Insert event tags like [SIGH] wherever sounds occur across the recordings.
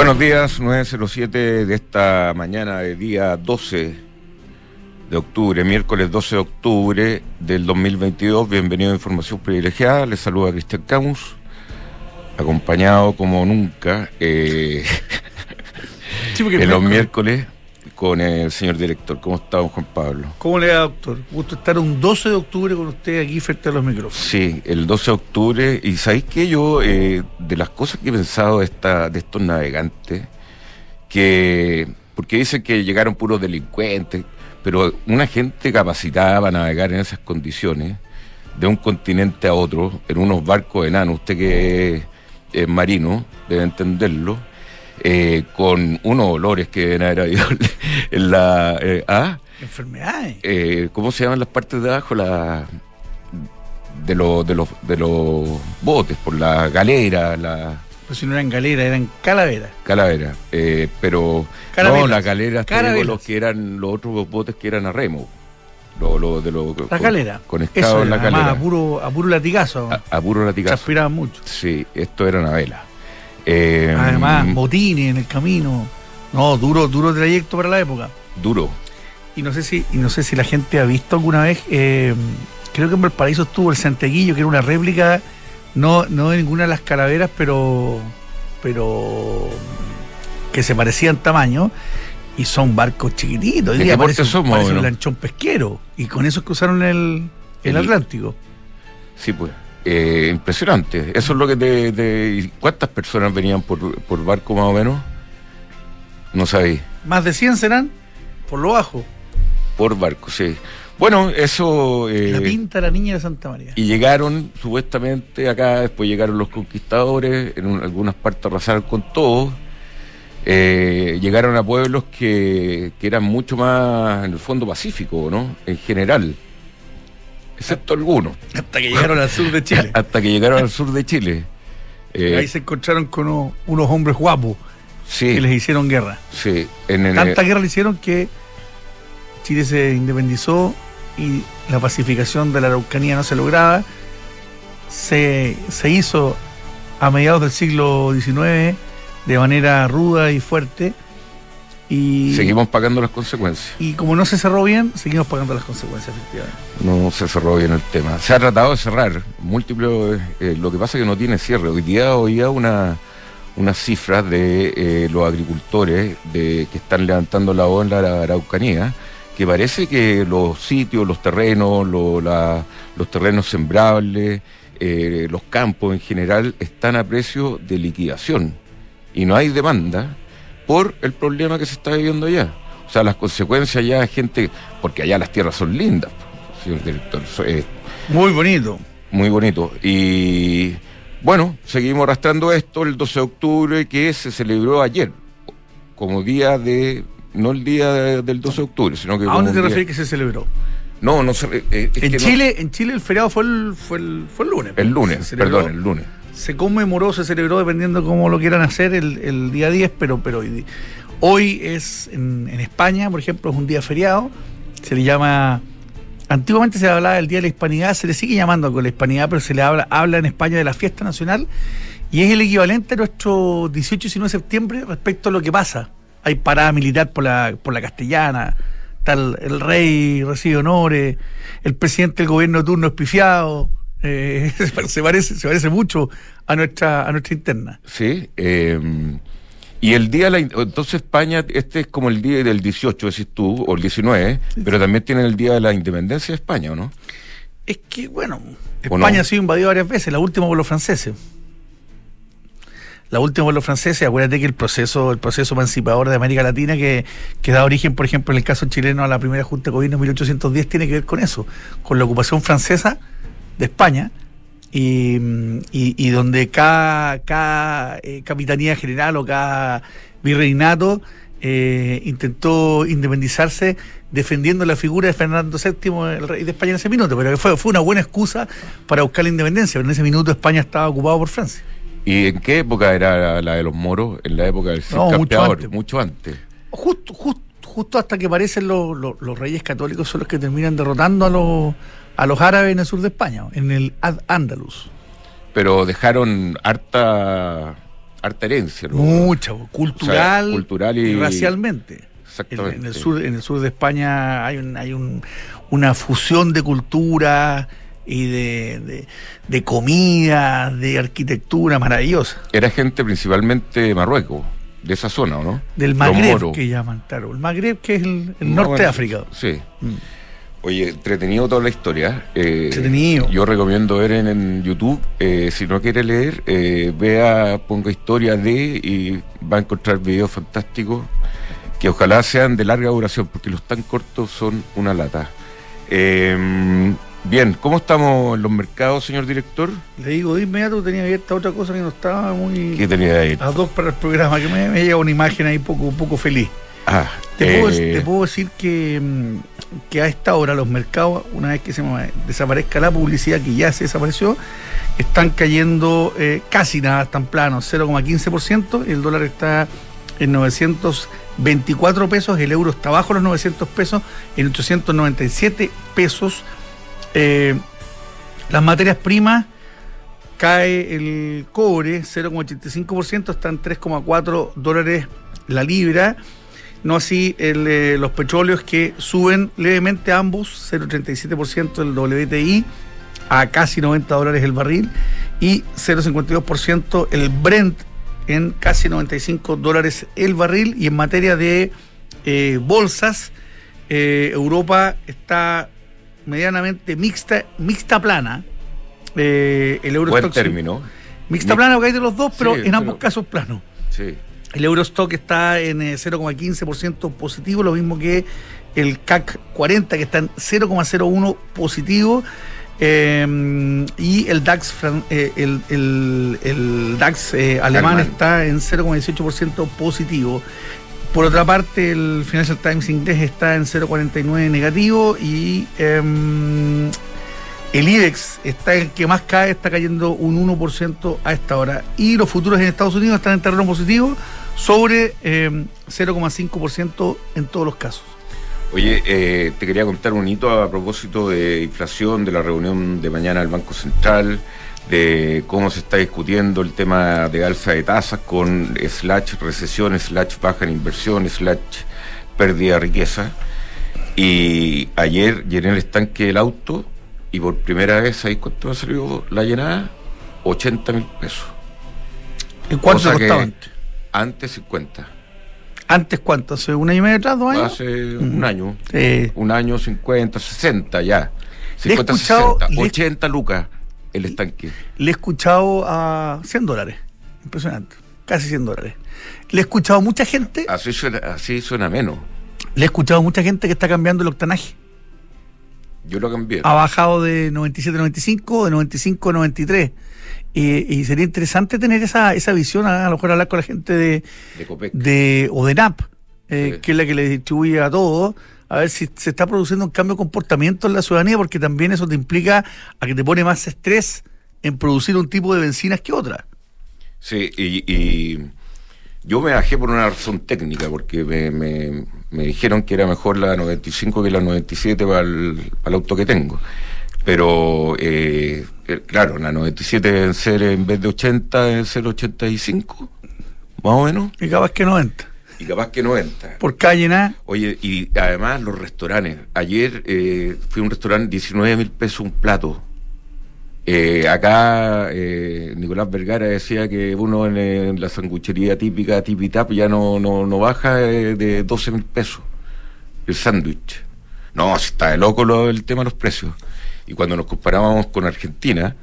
Buenos días, 907 de esta mañana de día 12 de octubre, miércoles 12 de octubre del 2022. Bienvenido a Información Privilegiada. Les saluda Cristian Camus, acompañado como nunca eh, en los miércoles con el señor director. ¿Cómo está, Juan Pablo? ¿Cómo le va, doctor? Gusto estar un 12 de octubre con usted aquí frente a los micrófonos. Sí, el 12 de octubre. Y sabéis que yo, eh, de las cosas que he pensado de, esta, de estos navegantes, que. Porque dicen que llegaron puros delincuentes, pero una gente capacitada para navegar en esas condiciones, de un continente a otro, en unos barcos enanos, usted que es marino, debe entenderlo eh, con unos olores que deben haber habido [LAUGHS] en la... Eh, ¿ah? Enfermedades. Eh, ¿Cómo se llaman las partes de abajo? La, de, los de, los, de los botes, por la galera, la... Pues si no eran galera, eran calaveras. Calavera, eh, pero no, las galeras los que eran los otros botes que eran a remo. Lo, lo, de lo, la galera. Conectados en la galera. A puro, a puro latigazo. A, a puro latigazo. Transpiraban mucho. Sí, esto era una vela. Eh, Además, botines en el camino. No, duro, duro trayecto para la época. Duro. Y no sé si, y no sé si la gente ha visto alguna vez, eh, creo que en Valparaíso estuvo el Santeguillo, que era una réplica, no, no de ninguna de las calaveras, pero, pero que se parecían tamaño. Y son barcos chiquititos. ¿De qué parece, somos, parece un lanchón pesquero. Y con eso cruzaron el, el, el Atlántico. Sí, pues. Eh, impresionante. Eso es lo que te, ¿Cuántas personas venían por, por barco más o menos? No sabéis. Más de 100 serán, por lo bajo. Por barco, sí. Bueno, eso... Eh, la pinta la niña de Santa María. Y llegaron, supuestamente, acá, después llegaron los conquistadores, en algunas partes arrasaron con todo. Eh, llegaron a pueblos que, que eran mucho más, en el fondo, pacífico, ¿no? En general excepto algunos. Hasta que llegaron al sur de Chile. [LAUGHS] Hasta que llegaron al sur de Chile. Eh, Ahí se encontraron con unos, hombres guapos sí, que les hicieron guerra. Sí, en, Tanta guerra le hicieron que Chile se independizó y la pacificación de la Araucanía no se lograba. Se, se hizo a mediados del siglo XIX de manera ruda y fuerte y, seguimos pagando las consecuencias. Y como no se cerró bien, seguimos pagando las consecuencias, efectivamente. No se cerró bien el tema. Se ha tratado de cerrar. Múltiples, eh, lo que pasa es que no tiene cierre. Hoy día oía una, unas cifras de eh, los agricultores de, que están levantando la voz en la Araucanía, que parece que los sitios, los terrenos, los terrenos sembrables, eh, los campos en general están a precio de liquidación. Y no hay demanda por el problema que se está viviendo allá. O sea, las consecuencias ya, gente, porque allá las tierras son lindas, señor director. muy bonito. Muy bonito. Y bueno, seguimos arrastrando esto el 12 de octubre que se celebró ayer, como día de, no el día del 12 de octubre, sino que... ¿A dónde te refieres que se celebró? No, no se... Eh, en, Chile, en Chile el feriado fue el, fue el, fue el lunes. El lunes, perdón, el lunes se conmemoró, se celebró, dependiendo cómo lo quieran hacer, el, día 10, pero, pero hoy, es en, España, por ejemplo, es un día feriado, se le llama, antiguamente se hablaba del Día de la Hispanidad, se le sigue llamando con la Hispanidad, pero se le habla, habla en España de la fiesta nacional y es el equivalente a nuestro 18 y 19 de septiembre respecto a lo que pasa. Hay parada militar por la, por la castellana, tal el rey recibe honores, el presidente del gobierno de turno es pifiado eh, [LAUGHS] se, parece, se parece mucho a nuestra, a nuestra interna. Sí. Em, y el día, de la, entonces España, este es como el día del 18, decís tú, o el 19, pero también tiene el día de la independencia de España, ¿o no? Es que, bueno, España ha sido invadida varias veces, la última por los franceses. La última por los franceses, acuérdate que el proceso, el proceso emancipador de América Latina que, que da origen, por ejemplo, en el caso chileno a la primera Junta de Gobierno en 1810, tiene que ver con eso, con la ocupación francesa de España, y, y, donde cada, cada eh, capitanía general o cada virreinato eh, intentó independizarse defendiendo la figura de Fernando VII, el rey de España en ese minuto, pero fue, fue una buena excusa para buscar la independencia, pero en ese minuto España estaba ocupado por Francia. ¿Y en qué época era la de los moros? En la época del no, mucho antes. Mucho antes. Justo, justo, justo hasta que aparecen los, los reyes católicos son los que terminan derrotando a los a los árabes en el sur de España, en el Ad Andalus. Pero dejaron harta harta herencia. Mucha, cultural, cultural y, racialmente. Exactamente. En, el sur, en el sur de España hay, un, hay un, una fusión de cultura y de, de, comida, de arquitectura maravillosa. Era gente principalmente de Marruecos, de esa zona, ¿o no? Del Magreb, que llaman, claro. El Magreb, que es el, norte de África. Sí. Mm. Oye, entretenido toda la historia. Eh, entretenido. Yo recomiendo ver en, YouTube. Eh, si no quiere leer, eh, vea, ponga historia de y va a encontrar videos fantásticos que ojalá sean de larga duración, porque los tan cortos son una lata. Bien, ¿cómo estamos en los mercados, señor director? Le digo de inmediato, tenía abierta otra cosa que no estaba muy. ¿Qué tenía ahí? A dos para el programa, que me, me llega una imagen ahí poco, poco feliz. Ah, te, puedo, decir que, mm, que, a esta hora los mercados, una vez que se desaparezca la publicidad, que ya se desapareció, están cayendo eh, casi nada, están planos, 0,15%, el dólar está en 924 pesos, el euro está bajo los 900 pesos, en 897 pesos. Eh, las materias primas cae el cobre 0,85%, está en 3,4 dólares la libra. No así eh, los petróleos que suben levemente ambos, 0,37% el WTI a casi 90 dólares el barril y 0,52% el Brent en casi 95 dólares el barril. Y en materia de eh, bolsas Europa está medianamente mixta mixta plana el Buen término. Mixta plana porque hay de los dos pero en ambos casos plano. Sí. El Eurostock está en 0,15% eh, positivo, lo mismo que el CAC 40, que está en 0,01 positivo. Em, y el DAX, eh, el, DAX eh, alemán, está en 0,18% positivo. Por otra parte, el Financial Times inglés está en 0,49 negativo y em, el IBEX está el que más cae, está cayendo un 1% a esta hora. Y los futuros en Estados Unidos están en terreno positivo sobre 0,5% eh, en todos los casos. Oye, eh, te quería contar un hito a propósito de inflación, de la reunión de mañana del Banco Central, de cómo se está discutiendo el tema de alza de tasas con slash recesión, slash baja en inversión, slash pérdida de riqueza. Y ayer llené el estanque del auto y por primera vez, ¿sabéis cuánto ha salido la llenada? 80 mil pesos. ¿En cuánto costaba antes? Antes 50. ¿Antes cuánto? ¿Hace un año y medio atrás, dos años? Hace un año. Un año 50, 60 ya. 50, 60, 80 lucas el estanque. Le he escuchado a 100 dólares. Impresionante. Casi 100 dólares. Le he escuchado a mucha gente. Así suena, así suena menos. Le he escuchado a mucha gente que está cambiando el octanaje. Yo lo cambié. Ha bajado de 97 a 95, de 95 a 93 y sería interesante tener esa, esa visión, a, lo mejor hablar con la gente de, de, de ODENAP, eh, que es la que le distribuye a todos, a ver si se está produciendo un cambio de comportamiento en la ciudadanía, porque también eso te implica a que te pone más estrés en producir un tipo de bencinas que otra. Sí, y, yo me bajé por una razón técnica, porque me, me, dijeron que era mejor la 95 que la 97 para el, para el auto que tengo. Pero, eh, eh, claro, la 97 en ser en vez de 80 en ser 85, más o menos. Y capaz que 90. Y capaz que 90. Por calle nada. Oye, y además los restaurantes. Ayer eh, fui a un restaurante, 19 mil pesos un plato. Eh, acá eh, Nicolás Vergara decía que uno en, la sanguchería típica Tipitap ya no, no, no baja de 12 mil pesos el sándwich. No, está de loco lo, el tema de los precios. Y cuando nos comparábamos con Argentina,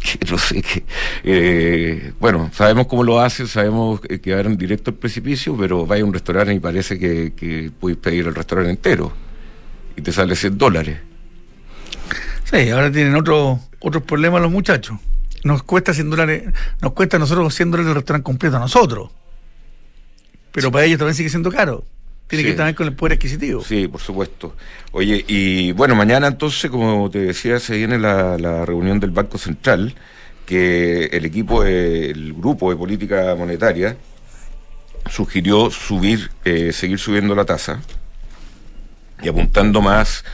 que no sé qué, eh, bueno, sabemos cómo lo hacen, sabemos que van directo al precipicio, pero vaya a un restaurante y parece que, que puedes pedir el restaurante entero y te sale 100 dólares. Sí, ahora tienen otro, otros problemas los muchachos. Nos cuesta 100 dólares, nos cuesta a nosotros 100 dólares el restaurante completo a nosotros. Pero para ellos también sigue siendo caro. Tiene que estar con el poder adquisitivo. Sí, por supuesto. Oye, y bueno, mañana entonces, como te decía, se viene la, reunión del Banco Central, que el equipo, el grupo de política monetaria, sugirió subir, eh, seguir subiendo la tasa y apuntando más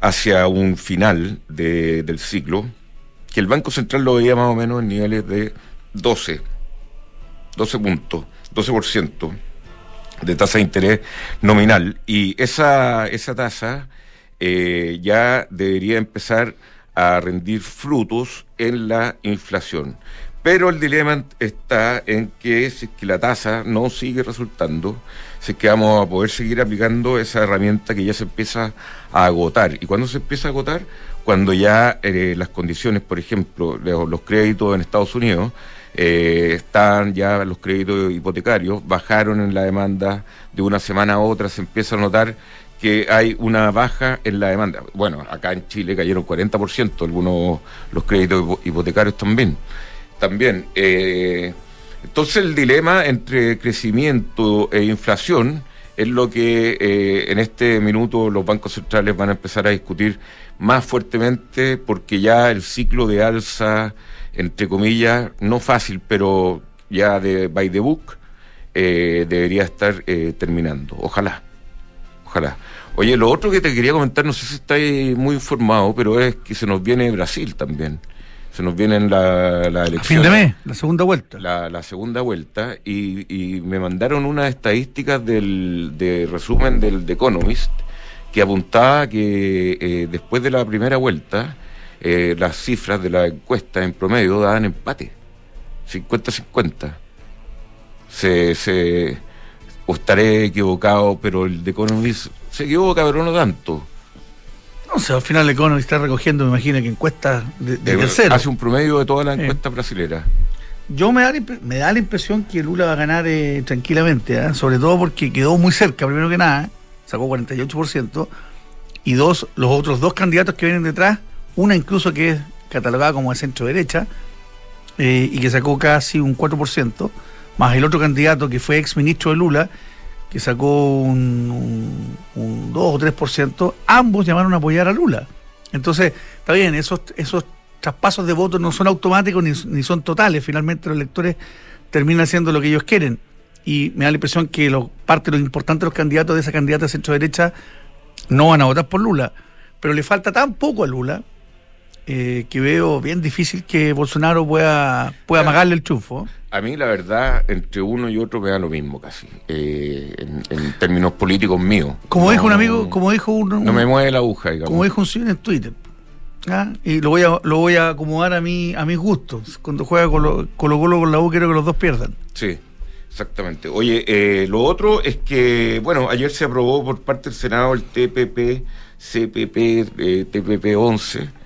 hacia un final del ciclo, que el Banco Central lo veía más o menos en niveles de 12. 12 puntos, 12% de tasa de interés nominal. Y esa, esa tasa eh, ya debería empezar a rendir frutos en la inflación. Pero el dilema está en que si que la tasa no sigue resultando, si es que vamos a poder seguir aplicando esa herramienta que ya se empieza a agotar. ¿Y cuando se empieza a agotar? Cuando ya eh, las condiciones, por ejemplo, los, créditos en Estados Unidos, eh, están ya los créditos hipotecarios, bajaron en la demanda de una semana a otra, se empieza a notar que hay una baja en la demanda. Bueno, acá en Chile cayeron 40%, algunos los créditos hipotecarios también también. Eh, entonces el dilema entre crecimiento e inflación es lo que eh, en este minuto los bancos centrales van a empezar a discutir más fuertemente porque ya el ciclo de alza, entre comillas, no fácil, pero ya de by the book, eh, debería estar terminando. Ojalá, ojalá. Oye, lo otro que te quería comentar, no sé si estáis muy informado, pero es que se nos viene Brasil también se nos viene la, la elección. fin de mes, la segunda vuelta. La, segunda vuelta, y, me mandaron unas estadísticas del de resumen del The Economist que apuntaba que eh, después de la primera vuelta, eh, las cifras de la encuesta en promedio daban empate, 50-50. Se, se, o estaré equivocado, pero el The Economist se equivoca, pero no tanto. O sea, al final el Economist está recogiendo, me imagino que encuestas de, de, Hace un promedio de todas las encuestas brasileras. Yo me da, la, me da la impresión que Lula va a ganar eh, tranquilamente, ¿eh? sobre todo porque quedó muy cerca, primero que nada, sacó 48%, y dos, los otros dos candidatos que vienen detrás, una incluso que es catalogada como de centro derecha, eh, y que sacó casi un 4%, más el otro candidato que fue ex ministro de Lula, que sacó un, 2 o 3%, ambos llamaron a apoyar a Lula. Entonces, está bien, esos, esos traspasos de votos no son automáticos ni, son totales. Finalmente los electores terminan haciendo lo que ellos quieren. Y me da la impresión que lo, parte de lo importante de los candidatos de esa candidata centro-derecha no van a votar por Lula. Pero le falta tan poco a Lula eh, que veo bien difícil que Bolsonaro pueda, pueda amagarle el chufo. A mí, la verdad, entre uno y otro me da lo mismo casi, eh, en, términos políticos míos. Como dijo un amigo, como dijo un, No me mueve la aguja, digamos. Como dijo un señor en Twitter. ¿ah? Y lo voy, a, lo voy a acomodar a, mí, a mis gustos. Cuando juega con lo, Colo con la U, quiero que los dos pierdan. Sí, exactamente. Oye, eh, lo otro es que, bueno, ayer se aprobó por parte del Senado el TPP, CPP, eh, TPP 11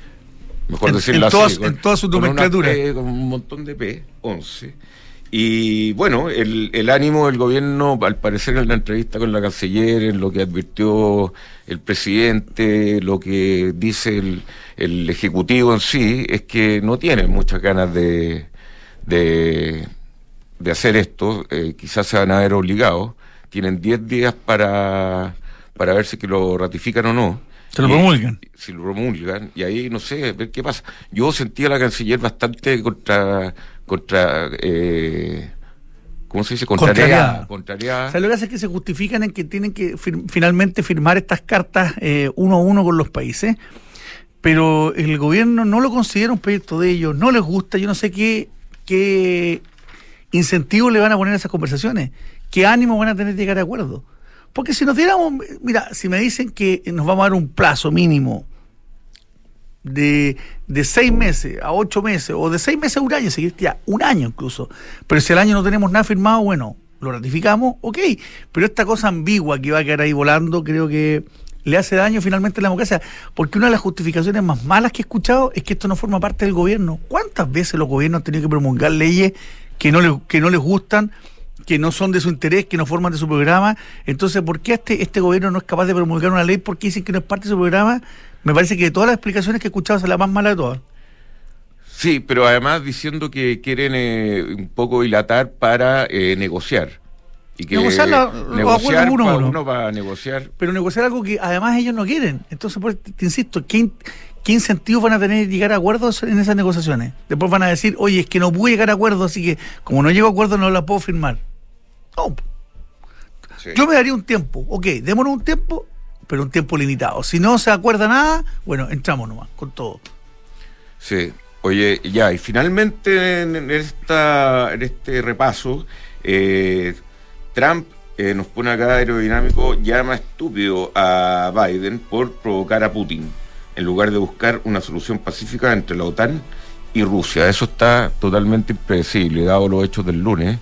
mejor decirlo en así. en toda su nomenclatura. Con un montón de P, 11. Y bueno, el, el, ánimo del gobierno, al parecer en la entrevista con la canciller, en lo que advirtió el presidente, lo que dice el, el ejecutivo en sí, es que no tienen muchas ganas de, de, de hacer esto. Eh, quizás se van a ver obligados. Tienen 10 días para, para ver si que lo ratifican o no. Se lo promulgan. Si lo promulgan, y ahí no sé, a ver qué pasa. Yo sentía a la canciller bastante contra. contra eh, ¿Cómo se dice? Contrariada. Contrariada. O sea, lo que hace es que se justifican en que tienen que finalmente firmar estas cartas eh, uno a uno con los países, pero el gobierno no lo considera un proyecto de ellos, no les gusta, yo no sé qué, qué incentivo le van a poner a esas conversaciones, qué ánimo van a tener de llegar a acuerdo. Porque si nos diéramos, mira, si me dicen que nos vamos a dar un plazo mínimo de, de seis meses a ocho meses, o de seis meses a un año, seguir ya un año incluso, pero si al año no tenemos nada firmado, bueno, lo ratificamos, ok, pero esta cosa ambigua que va a quedar ahí volando, creo que le hace daño finalmente a la democracia, porque una de las justificaciones más malas que he escuchado es que esto no forma parte del gobierno. ¿Cuántas veces los gobiernos han tenido que promulgar leyes que no, que no les gustan? Que no son de su interés, que no forman de su programa. Entonces, ¿por qué este, este gobierno no es capaz de promulgar una ley porque dicen que no es parte de su programa? Me parece que de todas las explicaciones que he escuchado es la más mala de todas. Sí, pero además diciendo que quieren eh, un poco dilatar para eh, negociar. Y que negociar, negociar uno, uno va a negociar. Pero negociar algo que además ellos no quieren. Entonces, pues, te, insisto, ¿qué, ¿qué incentivos van a tener llegar a acuerdos en esas negociaciones? Después van a decir, oye, es que no pude llegar a acuerdos, así que como no llego a acuerdo no la puedo firmar. Yo me daría un tiempo. Ok, démonos un tiempo, pero un tiempo limitado. Si no se acuerda nada, bueno, entramos nomás con todo. Sí. Oye, ya, y finalmente en, esta, en este repaso, eh, Trump eh, nos pone acá aerodinámico, llama estúpido a Biden por provocar a Putin, en lugar de buscar una solución pacífica entre la OTAN y Rusia. Eso está totalmente impredecible, dado los hechos del lunes.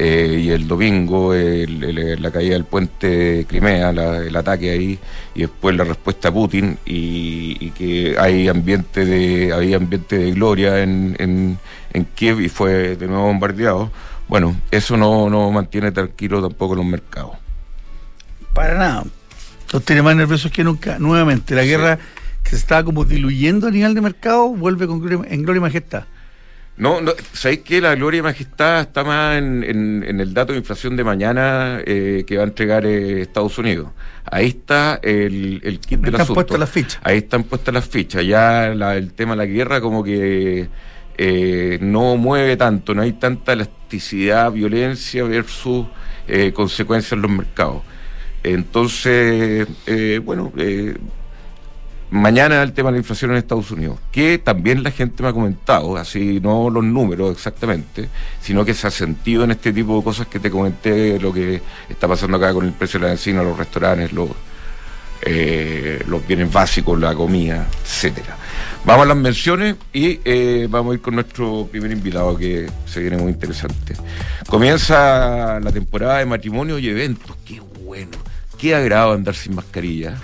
Eh, y el domingo la caída del puente Crimea, el ataque ahí, y después la respuesta a Putin, y, que hay ambiente de, había ambiente de gloria en, en, en, Kiev y fue de nuevo bombardeado. Bueno, eso no, no mantiene tranquilo tampoco los mercados. Para nada. Los tiene más nerviosos que nunca. Nuevamente, la guerra que se estaba como diluyendo a nivel de mercado vuelve con en gloria y majestad. No, no ¿sabéis que la gloria y majestad está más en, en, el dato de inflación de mañana eh, que va a entregar eh, Estados Unidos? Ahí está el, el kit del están puestas las fichas. Ahí están puestas las fichas. Ya el tema de la guerra como que eh, no mueve tanto, no hay tanta elasticidad, violencia versus consecuencias en los mercados. Entonces, bueno, Mañana el tema de la inflación en Estados Unidos, que también la gente me ha comentado, así no los números exactamente, sino que se ha sentido en este tipo de cosas que te comenté, lo que está pasando acá con el precio de la benzina, los restaurantes, los, eh, los bienes básicos, la comida, etcétera. Vamos a las menciones y eh, vamos a ir con nuestro primer invitado que se viene muy interesante. Comienza la temporada de matrimonio y eventos, qué bueno, qué agrado andar sin mascarilla.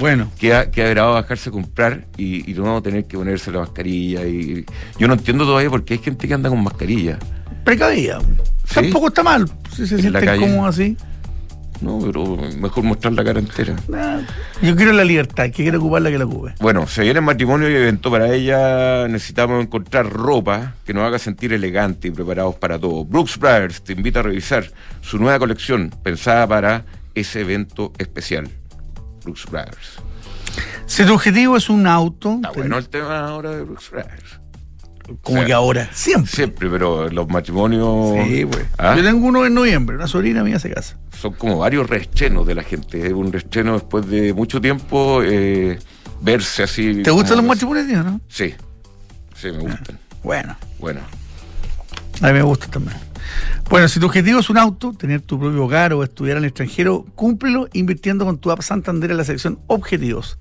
Bueno. Que ha, que ha bajarse a comprar y, y, no tener que ponerse la mascarilla. y Yo no entiendo todavía por qué hay gente que anda con mascarilla. Precavida. Tampoco está mal. Si se siente como así. No, pero mejor mostrar la cara entera. yo quiero la libertad, que quiere ocuparla que la ocupe. Bueno, se viene el matrimonio y evento para ella. Necesitamos encontrar ropa que nos haga sentir elegantes y preparados para todo. Brooks Brothers te invita a revisar su nueva colección pensada para ese evento especial. Brooks Brothers. Si tu objetivo es un auto. Está bueno el tema ahora de Brooks Brothers. Como que ahora, siempre. Siempre, pero los matrimonios. Sí. ¿Ah? Yo tengo uno en noviembre, una sobrina mía se casa. Son como varios restrenos de la gente. Es un restreno después de mucho tiempo eh, verse así. ¿Te gustan los matrimonios, no? Sí, sí, me gustan. bueno. Bueno. A mí me gusta también. Bueno, si tu objetivo es un auto, tener tu propio hogar o estudiar en el extranjero, cúmplelo invirtiendo con tu app Santander en la sección Objetivos.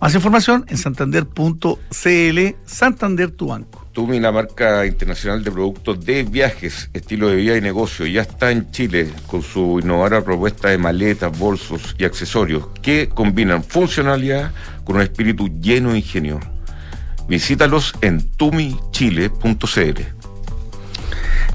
Más información en santander.cl, Santander tu banco. Tumi, la marca internacional de productos de viajes, estilo de vida y negocio, ya está en Chile con su innovadora propuesta de maletas, bolsos y accesorios que combinan funcionalidad con un espíritu lleno de ingenio. Visítalos en tumichile.cl.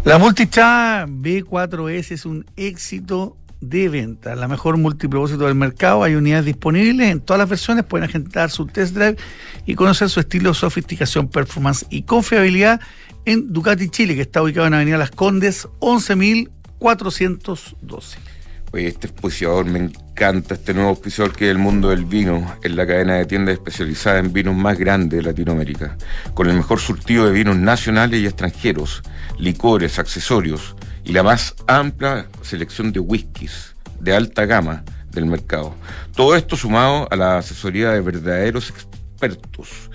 La Multichat B4S es un éxito de venta, la mejor multipropósito del mercado. Hay unidades disponibles en todas las versiones. Pueden agendar su test drive y conocer su estilo, sofisticación, performance y confiabilidad en Ducati Chile, que está ubicado en Avenida Las Condes 11412. Oye, este auspiciador me encanta, este nuevo auspiciador que es el mundo del vino, en la cadena de tiendas especializada en vinos más grande de Latinoamérica, con el mejor surtido de vinos nacionales y extranjeros, licores, accesorios y la más amplia selección de whiskies de alta gama del mercado. Todo esto sumado a la asesoría de verdaderos expertos.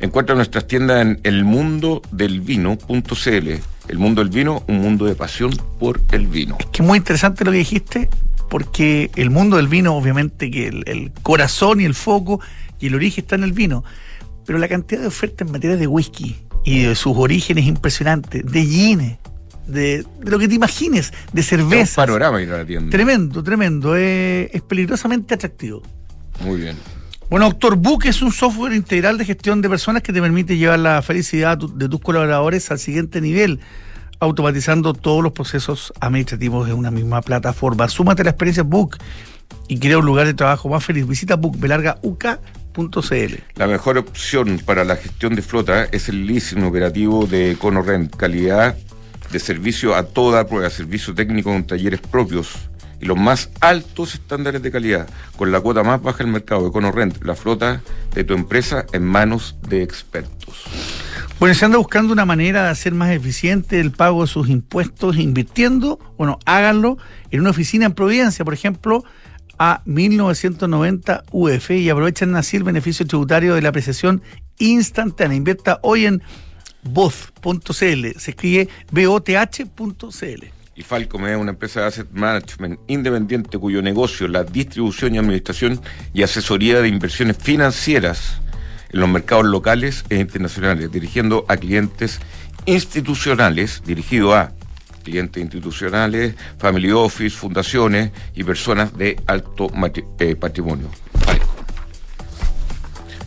Encuentra nuestras tiendas en elmundodelvino.cl el mundo del vino, un mundo de pasión por el vino. Es que muy interesante lo que dijiste, porque el mundo del vino, obviamente que el, corazón y el foco y el origen está en el vino, pero la cantidad de ofertas en materia de whisky y de sus orígenes impresionantes, de gines, de, lo que te imagines, de cerveza. panorama ir a la tienda. Tremendo, tremendo, es peligrosamente atractivo. Muy bien. Bueno, Doctor Book es un software integral de gestión de personas que te permite llevar la felicidad de tus colaboradores al siguiente nivel, automatizando todos los procesos administrativos en una misma plataforma. Súmate a la experiencia Book y crea un lugar de trabajo más feliz. Visita bookbelargauk.cl. La mejor opción para la gestión de flota es el leasing operativo de EconoRent, calidad de servicio a toda prueba, servicio técnico con talleres propios y los más altos estándares de calidad, con la cuota más baja del mercado EconoRent, la flota de tu empresa en manos de expertos. Bueno, se anda buscando una manera de hacer más eficiente el pago de sus impuestos invirtiendo, bueno, háganlo en una oficina en Providencia, por ejemplo, a 1990 UF y aprovechen así el beneficio tributario de la apreciación instantánea. Invierta hoy en both.cl, se escribe both.cl. Y Falcom es una empresa de asset management independiente cuyo negocio, la distribución y administración y asesoría de inversiones financieras en los mercados locales e internacionales, dirigiendo a clientes institucionales, dirigido a clientes institucionales, family office, fundaciones y personas de alto eh, patrimonio.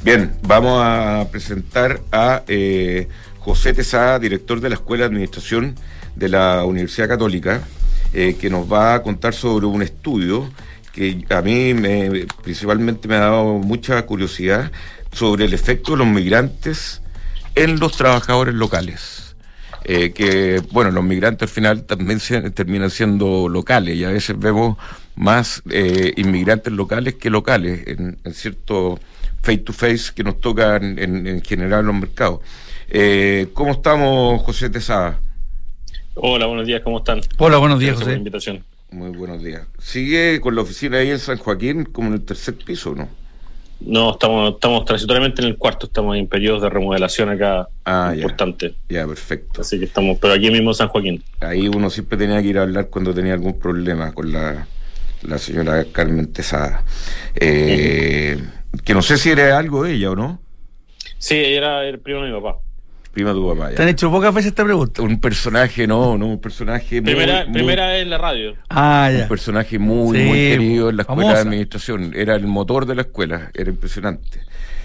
Bien, vamos a presentar a eh, José Tesada, director de la Escuela de Administración de la Universidad Católica, eh, que nos va a contar sobre un estudio que a mí me, principalmente me ha dado mucha curiosidad sobre el efecto de los migrantes en los trabajadores locales. Eh, que, bueno, los migrantes al final también terminan siendo locales y a veces vemos más eh, inmigrantes locales que locales en, cierto face to face que nos toca en, en general en los mercados. ¿Cómo estamos, José Tesada? Hola, buenos días, ¿cómo están? Hola, buenos días, José. invitación. Muy buenos días. ¿Sigue con la oficina ahí en San Joaquín como en el tercer piso o no? No, estamos, estamos transitoriamente en el cuarto, estamos en periodos de remodelación acá ah, importante. Ya. perfecto. Así que estamos, pero aquí mismo en San Joaquín. Ahí uno siempre tenía que ir a hablar cuando tenía algún problema con la, señora Carmen Tesada. Eh, que no sé si era algo de ella o no. Sí, ella era el primo de mi papá prima tu papá. ¿Te han hecho pocas veces esta pregunta? Un personaje, no, no, un personaje primera, muy, Primera en la radio. Ah, ya. Un personaje muy, muy querido en la escuela de administración. Era el motor de la escuela, era impresionante.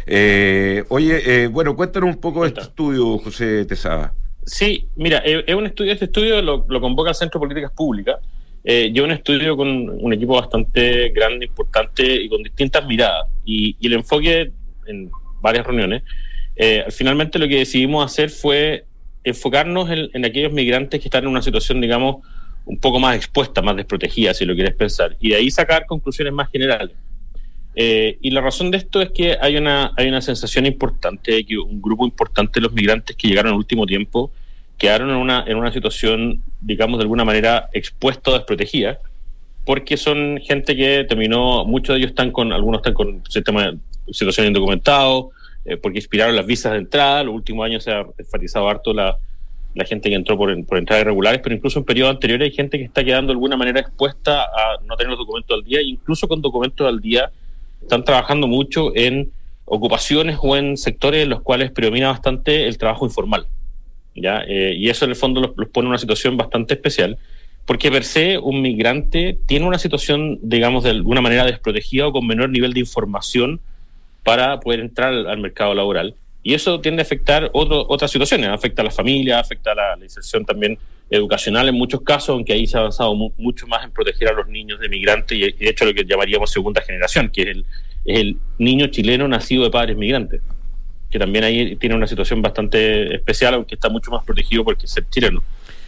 Eh, oye, eh, bueno, cuéntanos un poco de este estudio, José Tesada. Sí, mira, eh, es un estudio, este estudio lo, convoca el Centro de Políticas Públicas. Eh, yo un estudio con un equipo bastante grande, importante y con distintas miradas. Y, y el enfoque en varias reuniones eh, finalmente lo que decidimos hacer fue enfocarnos en, aquellos migrantes que están en una situación, digamos, un poco más expuesta, más desprotegida, si lo quieres pensar, y de ahí sacar conclusiones más generales. Eh, y la razón de esto es que hay una, hay una sensación importante de que un grupo importante de los migrantes que llegaron el último tiempo quedaron en una, en una situación, digamos, de alguna manera expuesta o desprotegida, porque son gente que terminó, muchos de ellos están con, algunos están con sistema, situación indocumentado, eh, porque inspiraron las visas de entrada. Los últimos años se ha enfatizado harto la, la gente que entró por, por entradas irregulares, pero incluso en periodos anteriores hay gente que está quedando de alguna manera expuesta a no tener los documentos al día, e incluso con documentos al día están trabajando mucho en ocupaciones o en sectores en los cuales predomina bastante el trabajo informal. ¿ya? Eh, y eso en el fondo los, los, pone en una situación bastante especial, porque per se un migrante tiene una situación, digamos, de alguna manera desprotegida o con menor nivel de información para poder entrar al, mercado laboral. Y eso tiende a afectar otras situaciones, afecta a la familia, afecta a la, inserción también educacional en muchos casos, aunque ahí se ha avanzado mucho más en proteger a los niños de migrantes y, de hecho lo que llamaríamos segunda generación, que es el, el niño chileno nacido de padres migrantes, que también ahí tiene una situación bastante especial, aunque está mucho más protegido porque es chileno.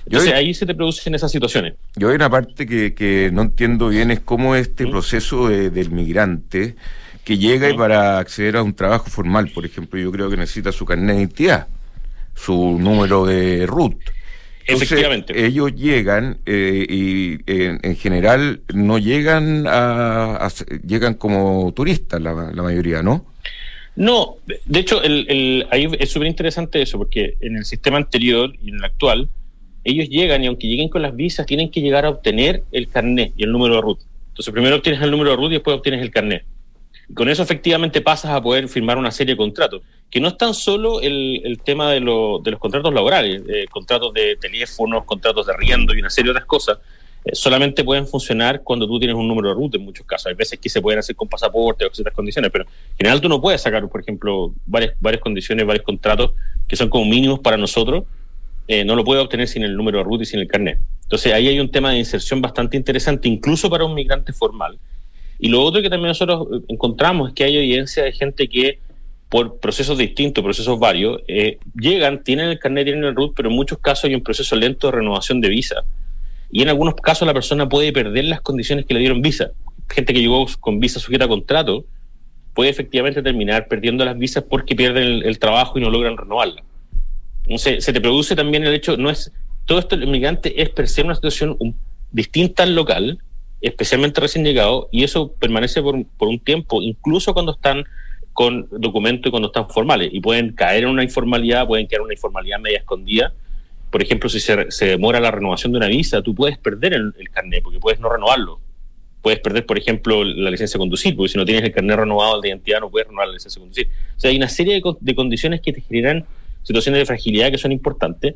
Entonces ahí se te producen esas situaciones. Yo hay una parte que, que no entiendo bien, es cómo este ¿Mm? proceso del migrante que llega y para acceder a un trabajo formal, por ejemplo, yo creo que necesita su carnet de identidad, su número de RUT. Efectivamente. Ellos llegan eh, y en general no llegan a, llegan como turistas la, mayoría, ¿no? No, de hecho, el, ahí es súper interesante eso, porque en el sistema anterior y en el actual, ellos llegan y aunque lleguen con las visas, tienen que llegar a obtener el carnet y el número de RUT. Entonces, primero obtienes el número de RUT y después obtienes el carnet con eso efectivamente pasas a poder firmar una serie de contratos, que no es tan solo el, tema de, lo, de, los contratos laborales, eh, contratos de teléfonos, contratos de arriendo y una serie de otras cosas, eh, solamente pueden funcionar cuando tú tienes un número de ruta en muchos casos. Hay veces que se pueden hacer con pasaporte o ciertas condiciones, pero en general tú no puedes sacar, por ejemplo, varias, condiciones, varios contratos que son como mínimos para nosotros, eh, no lo puedes obtener sin el número de ruta y sin el carnet. Entonces ahí hay un tema de inserción bastante interesante, incluso para un migrante formal, y lo otro que también nosotros eh, encontramos es que hay evidencia de gente que por procesos distintos, procesos varios, eh, llegan, tienen el carnet, tienen el RUT, pero en muchos casos hay un proceso lento de renovación de visa. Y en algunos casos la persona puede perder las condiciones que le dieron visa. Gente que llegó con visa sujeta a contrato puede efectivamente terminar perdiendo las visas porque pierden el, trabajo y no logran renovarla. Entonces, se te produce también el hecho, no es, todo esto, el migrante es per se una situación distinta al local, especialmente recién llegado, y eso permanece por, por un tiempo, incluso cuando están con documentos cuando están formales y pueden caer en una informalidad, pueden caer en una informalidad media escondida. Por ejemplo, si se, demora la renovación de una visa, tú puedes perder el, carnet porque puedes no renovarlo. Puedes perder, por ejemplo, la licencia de conducir, porque si no tienes el carnet renovado de identidad no puedes renovar la licencia de conducir. O sea, hay una serie de, de condiciones que te generan situaciones de fragilidad que son importantes.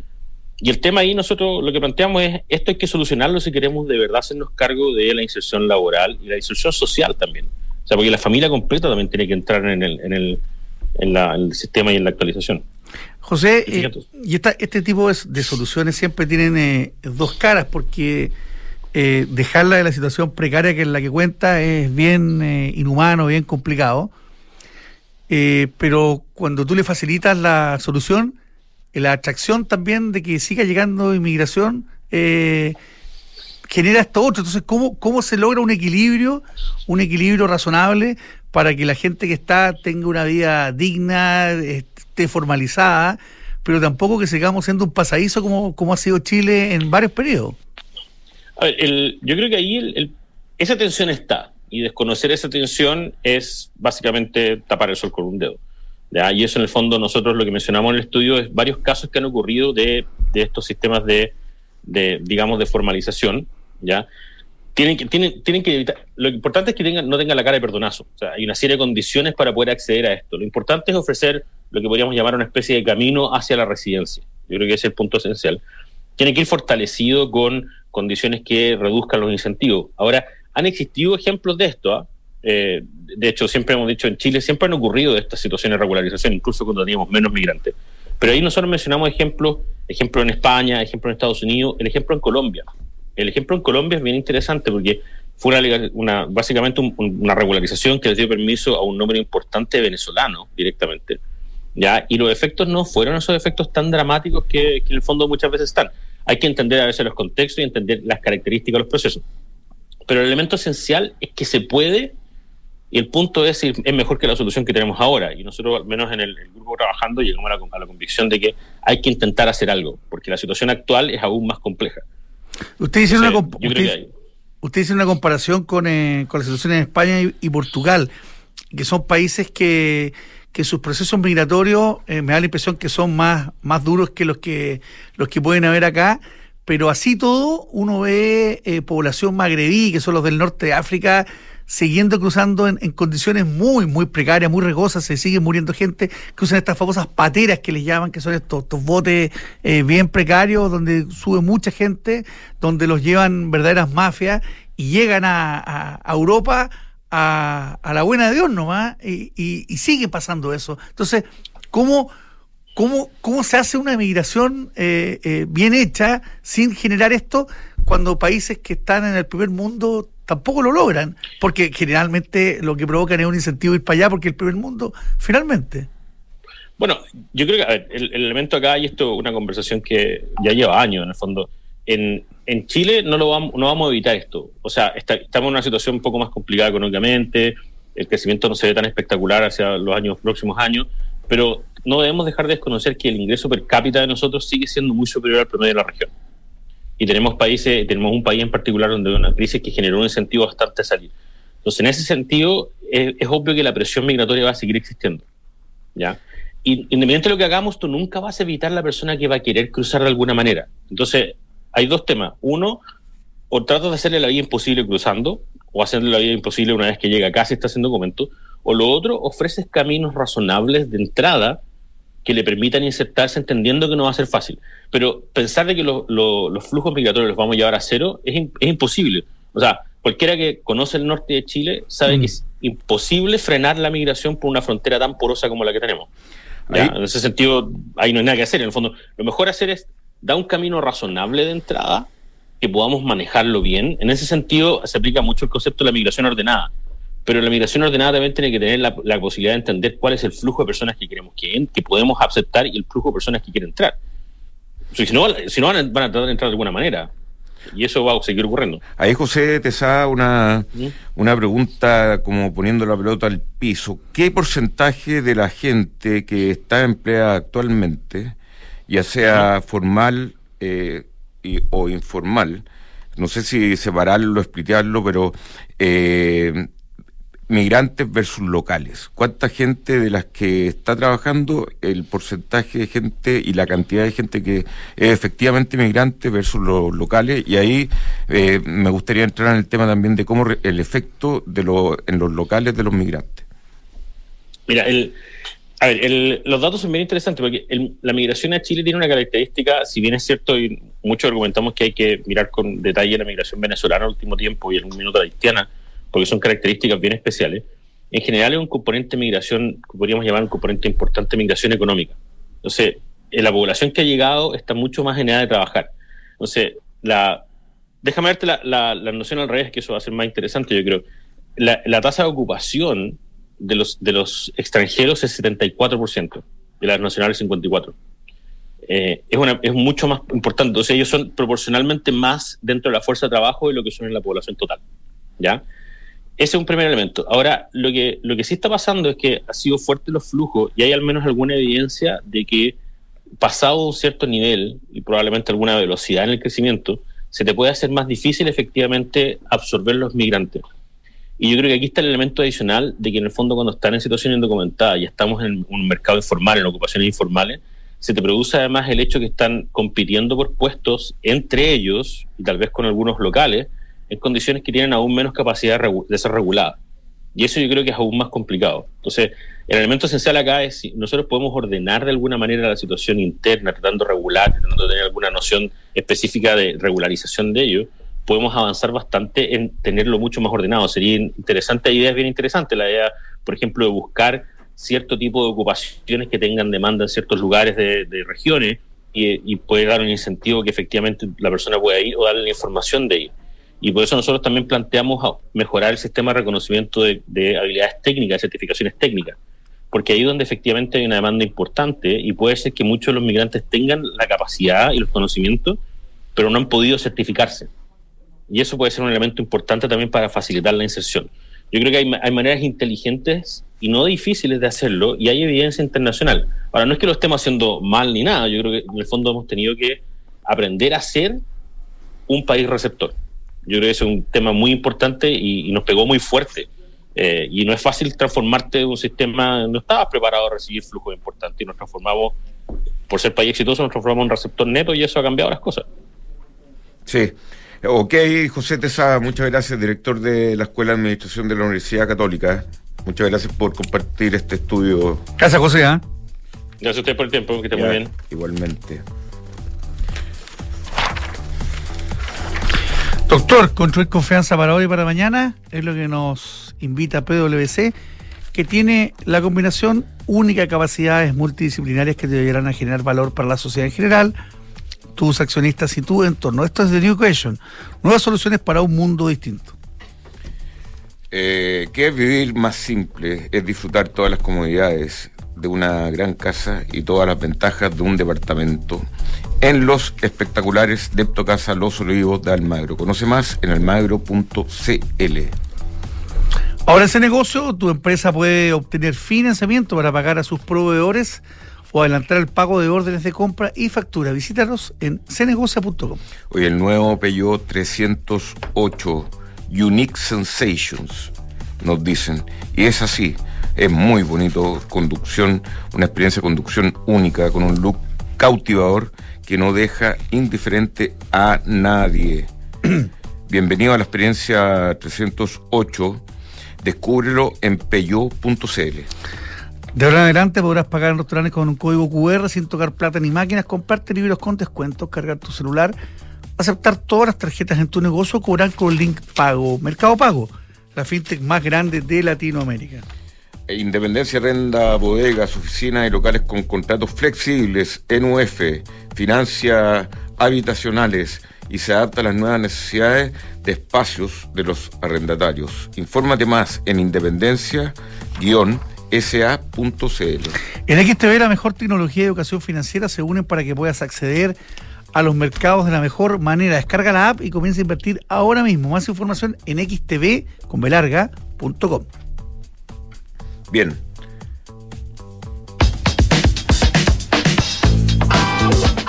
Y el tema ahí nosotros lo que planteamos es, esto hay que solucionarlo si queremos de verdad hacernos cargo de la inserción laboral y la inserción social también sea, porque la familia completa también tiene que entrar en el, en el, en la, el sistema y en la actualización. José, eh, y esta, este tipo de, soluciones siempre tienen eh, dos caras, porque eh, dejarla de la situación precaria que es la que cuenta es bien inhumano, bien complicado. pero cuando tú le facilitas la solución, la atracción también de que siga llegando inmigración genera esto otro. Entonces, ¿cómo, ¿cómo se logra un equilibrio, un equilibrio razonable para que la gente que está tenga una vida digna, esté formalizada, pero tampoco que sigamos siendo un pasadizo como, como ha sido Chile en varios periodos? A ver, el, yo creo que ahí esa tensión está, y desconocer esa tensión es básicamente tapar el sol con un dedo. Y eso en el fondo nosotros lo que mencionamos en el estudio es varios casos que han ocurrido de, de estos sistemas de, de, digamos, de formalización, ¿ya? Tienen que, tienen, tienen que lo importante es que tengan, no tengan la cara de perdonazo, o sea, hay una serie de condiciones para poder acceder a esto. Lo importante es ofrecer lo que podríamos llamar una especie de camino hacia la residencia. Yo creo que ese es el punto esencial. Tiene que ir fortalecido con condiciones que reduzcan los incentivos. Ahora, han existido ejemplos de esto. ¿ah? De hecho, siempre hemos dicho en Chile, siempre han ocurrido estas situaciones de regularización, incluso cuando teníamos menos migrantes. Pero ahí nosotros mencionamos ejemplos, ejemplo en España, ejemplo en Estados Unidos, el ejemplo en Colombia. El ejemplo en Colombia es bien interesante porque fue una, básicamente una regularización que le dio permiso a un número importante de venezolanos directamente. ¿ya? Y los efectos no fueron esos efectos tan dramáticos que, en el fondo muchas veces están. Hay que entender a veces los contextos y entender las características de los procesos. Pero el elemento esencial es que se puede y el punto es, es mejor que la solución que tenemos ahora. Y nosotros, al menos en el, grupo trabajando, llegamos a la, a la, convicción de que hay que intentar hacer algo, porque la situación actual es aún más compleja. Usted dice, una, usted, una comparación con, eh, con la situación en España y, Portugal, que son países que, que sus procesos migratorios eh, me da la impresión que son más, más duros que los que los que pueden haber acá, pero así todo uno ve eh, población magrebí, que son los del norte de África, siguiendo cruzando en, condiciones muy, muy precarias, muy regosas, se sigue muriendo gente que usan estas famosas pateras que les llaman, que son estos, botes eh, bien precarios, donde sube mucha gente, donde los llevan verdaderas mafias y llegan a, Europa a, la buena de Dios nomás y, y, sigue pasando eso. Entonces, ¿cómo, cómo, cómo se hace una migración eh, eh, bien hecha sin generar esto cuando países que están en el primer mundo tampoco lo logran, porque generalmente lo que provocan es un incentivo ir para allá porque el primer mundo, finalmente. Bueno, yo creo que el, elemento acá, y esto es una conversación que ya lleva años en el fondo, en, en Chile no, lo vamos, no vamos a evitar esto. O sea, estamos en una situación un poco más complicada económicamente, el crecimiento no se ve tan espectacular hacia los años próximos años, pero no debemos dejar de desconocer que el ingreso per cápita de nosotros sigue siendo muy superior al promedio de la región y tenemos países, tenemos un país en particular donde hay una crisis que generó un incentivo bastante a salir. Entonces, en ese sentido, es, obvio que la presión migratoria va a seguir existiendo. ¿ya? Y, de lo que hagamos, tú nunca vas a evitar la persona que va a querer cruzar de alguna manera. Entonces, hay dos temas. Uno, o tratas de hacerle la vida imposible cruzando, o hacerle la vida imposible una vez que llega acá si está haciendo documento, o lo otro, ofreces caminos razonables de entrada que le permitan insertarse entendiendo que no va a ser fácil. Pero pensar de que los flujos migratorios los vamos a llevar a cero es, imposible. O sea, cualquiera que conoce el norte de Chile sabe que mm. es imposible frenar la migración por una frontera tan porosa como la que tenemos. En ese sentido, ahí no hay nada que hacer. En el fondo, lo mejor hacer es dar un camino razonable de entrada que podamos manejarlo bien. En ese sentido, se aplica mucho el concepto de la migración ordenada pero la migración ordenada también tiene que tener la, posibilidad de entender cuál es el flujo de personas que queremos que, que podemos aceptar y el flujo de personas que quieren entrar. Si no, si no van, a, tratar de entrar de alguna manera. Y eso va a seguir ocurriendo. Ahí, José, te da una, ¿Mm? una pregunta como poniendo la pelota al piso. ¿Qué porcentaje de la gente que está empleada actualmente, ya sea formal eh, o informal, no sé si separarlo, explicarlo, pero eh, migrantes versus locales. ¿Cuánta gente de las que está trabajando, el porcentaje de gente y la cantidad de gente que es efectivamente migrante versus los locales? Y ahí eh, me gustaría entrar en el tema también de cómo el efecto de lo, en los locales de los migrantes. Mira, el, a ver, los datos son bien interesantes porque la migración a Chile tiene una característica, si bien es cierto, y muchos argumentamos que hay que mirar con detalle la migración venezolana al último tiempo y en un minuto la haitiana, porque son características bien especiales, en general es un componente de migración podríamos llamar un componente importante migración económica. Entonces, la población que ha llegado está mucho más generada de trabajar. Entonces, la, déjame darte la, la, noción al revés, que eso va a ser más interesante, yo creo. La, la tasa de ocupación de los, de los extranjeros es 74%, de las nacionales 54%. Eh, es, una, es mucho más importante. O ellos son proporcionalmente más dentro de la fuerza de trabajo de lo que son en la población total. ¿Ya? Ese es un primer elemento. Ahora, lo que, lo que sí está pasando es que ha sido fuerte los flujos y hay al menos alguna evidencia de que pasado un cierto nivel y probablemente alguna velocidad en el crecimiento, se te puede hacer más difícil efectivamente absorber los migrantes. Y yo creo que aquí está el elemento adicional de que en el fondo cuando están en situación indocumentada y estamos en un mercado informal, en ocupaciones informales, se te produce además el hecho que están compitiendo por puestos entre ellos y tal vez con algunos locales en condiciones que tienen aún menos capacidad de ser reguladas. Y eso yo creo que es aún más complicado. Entonces, el elemento esencial acá es si nosotros podemos ordenar de alguna manera la situación interna, tratando de regular, tratando de tener alguna noción específica de regularización de ello, podemos avanzar bastante en tenerlo mucho más ordenado. Sería interesante, ideas bien interesantes, la idea, por ejemplo, de buscar cierto tipo de ocupaciones que tengan demanda en ciertos lugares de, regiones y, y puede dar un incentivo que efectivamente la persona pueda ir o darle la información de ir. Y por eso nosotros también planteamos mejorar el sistema de reconocimiento de, habilidades técnicas, de certificaciones técnicas, porque ahí es donde efectivamente hay una demanda importante y puede ser que muchos de los migrantes tengan la capacidad y los conocimientos, pero no han podido certificarse. Y eso puede ser un elemento importante también para facilitar la inserción. Yo creo que hay, hay, maneras inteligentes y no difíciles de hacerlo y hay evidencia internacional. Ahora, no es que lo estemos haciendo mal ni nada, yo creo que en el fondo hemos tenido que aprender a ser un país receptor. Yo creo que es un tema muy importante y, nos pegó muy fuerte. Eh, y no es fácil transformarte de un sistema, no estabas preparado a recibir flujos importantes y nos transformamos, por ser país exitoso, nos transformamos en un receptor neto y eso ha cambiado las cosas. Sí. Ok, José Tesada, muchas gracias, director de la Escuela de Administración de la Universidad Católica. Muchas gracias por compartir este estudio. Gracias, José. ¿eh? Gracias a usted por el tiempo, que esté muy bien. Igualmente. Doctor, construir confianza para hoy y para mañana es lo que nos invita PwC, que tiene la combinación única de capacidades multidisciplinarias que te ayudarán a generar valor para la sociedad en general, tus accionistas y tu entorno. Esto es The New Equation, nuevas soluciones para un mundo distinto. Eh, ¿Qué es vivir más simple? Es disfrutar todas las comodidades de una gran casa y todas las ventajas de un departamento en los espectaculares Depto Casa Los Olivos de Almagro. Conoce más en almagro.cl. Ahora ese negocio, tu empresa puede obtener financiamiento para pagar a sus proveedores o adelantar el pago de órdenes de compra y factura. Visítanos en cenegocia.com. Hoy el nuevo Peugeot 308 Unique Sensations, nos dicen. Y es así, es muy bonito, conducción, una experiencia de conducción única, con un look cautivador que no deja indiferente a nadie. [CLEARS THROAT] Bienvenido a la experiencia 308. Descúbrelo en peyo.cl. De ahora en adelante podrás pagar en restaurantes con un código QR sin tocar plata ni máquinas, comprarte libros con descuentos, cargar tu celular, aceptar todas las tarjetas en tu negocio, cobrar con link pago. Mercado Pago, la fintech más grande de Latinoamérica. E Independencia renda bodegas, oficinas y locales con contratos flexibles, NUF, financia habitacionales y se adapta a las nuevas necesidades de espacios de los arrendatarios. Infórmate más en independencia-sa.cl. En XTV la mejor tecnología de educación financiera se unen para que puedas acceder a los mercados de la mejor manera. Descarga la app y comienza a invertir ahora mismo. Más información en xtv.com. Bien.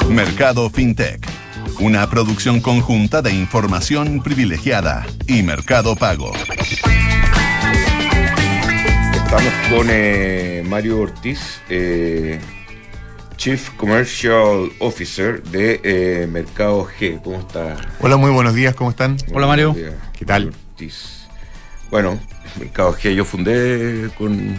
Mercado FinTech. Una producción conjunta de información privilegiada y Mercado Pago. Estamos con eh, Mario Ortiz, eh, Chief Commercial Officer de eh, Mercado G. ¿Cómo está? Hola, muy buenos días, ¿cómo están? Hola, Mario. ¿Qué tal? Ortiz. Bueno, Mercado G, yo fundé con,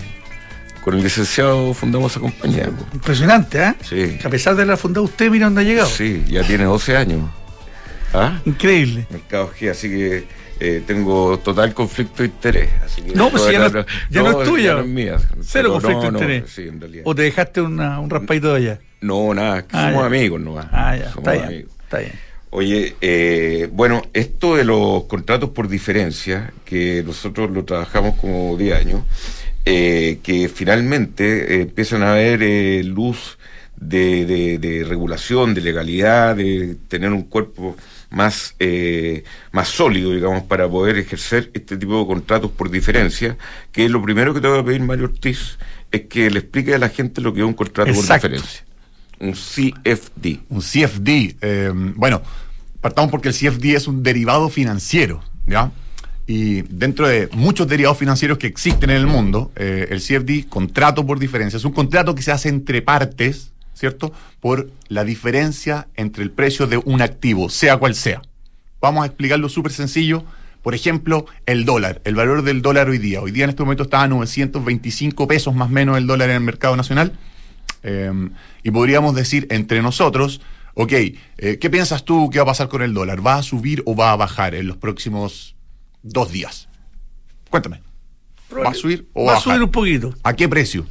con el licenciado, fundamos esa compañía. Impresionante, ¿eh? Sí. Que a pesar de la fundada, usted mira dónde ha llegado. Sí, ya tiene 12 años. ¿Ah? Increíble. Mercado G, así que eh, tengo total conflicto de interés. Así que No, pues ya no- ya no es tuya. ya no es mía. Cero Pero conflicto de no, no, interés. sí, en realidad. ¿O te dejaste una- un raspadito de allá? No, nada, que Ah, somos ya. amigos nomás. Ah, ya. Somos Está bien. amigos. Está bien. Oye, eh, bueno, esto de los contratos por diferencia, que nosotros lo trabajamos como 10 años, eh, que finalmente eh, empiezan a haber eh, luz de, de- de regulación, de legalidad, de tener un cuerpo más, eh, más sólido, digamos, para poder ejercer este tipo de contratos por diferencia, que lo primero que te voy a pedir, Mario Ortiz, es que le explique a la gente lo que es un contrato Exacto. por diferencia. Un CFD. Un CFD. bueno, partamos porque el CFD es un derivado financiero, ¿ya? Y dentro de muchos derivados financieros que existen en el mundo, eh, el CFD, contrato por diferencia, es un contrato que se hace entre partes, ¿cierto? Por la diferencia entre el precio de un activo, sea cual sea. Vamos a explicarlo súper sencillo. Por ejemplo, el dólar, el valor del dólar hoy día. Hoy día en este momento está a 925 pesos más o menos el dólar en el mercado nacional. Eh, y podríamos decir entre nosotros, ok, eh, ¿qué piensas tú que va a pasar con el dólar? ¿Va a subir o va a bajar en los próximos dos días? Cuéntame. ¿Va a subir o va, Va a bajar? subir un poquito. ¿A qué precio?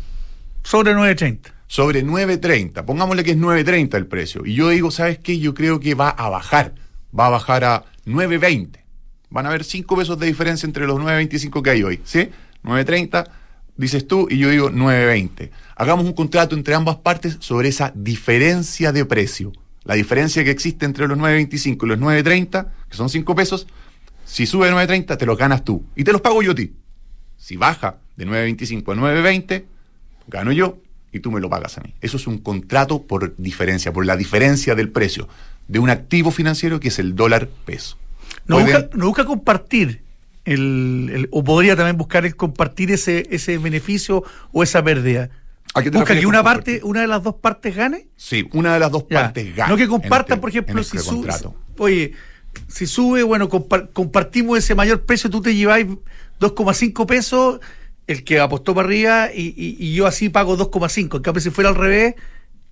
Sobre 9.30. Sobre 9.30. Pongámosle que es 9.30 el precio. Y yo digo, ¿sabes qué? Yo creo que va a bajar. Va a bajar a 9.20. Van a haber 5 pesos de diferencia entre los 9.25 que hay hoy. ¿Sí? 9.30, dices tú, y yo digo 9.20. Hagamos un contrato entre ambas partes sobre esa diferencia de precio. La diferencia que existe entre los 9.25 y los 9.30, que son 5 pesos, si sube a 9.30, te los ganas tú. Y te los pago yo a ti. Si baja de 9.25 a 9.20, gano yo y tú me lo pagas a mí. Eso es un contrato por diferencia, por la diferencia del precio de un activo financiero que es el dólar peso. No busca, no busca compartir el, el- o podría también buscar el compartir ese, ese beneficio o esa pérdida. ¿A qué te Busca que una parte, una de las dos partes gane. Sí, una de las dos Ya. partes gana. No que compartan, este- por ejemplo, si este sube. Oye, si sube, bueno, compar- compartimos ese mayor precio, tú te lleváis 2,5 pesos, el que apostó para arriba, y, y- y yo así pago 2,5. En cambio, si fuera al revés,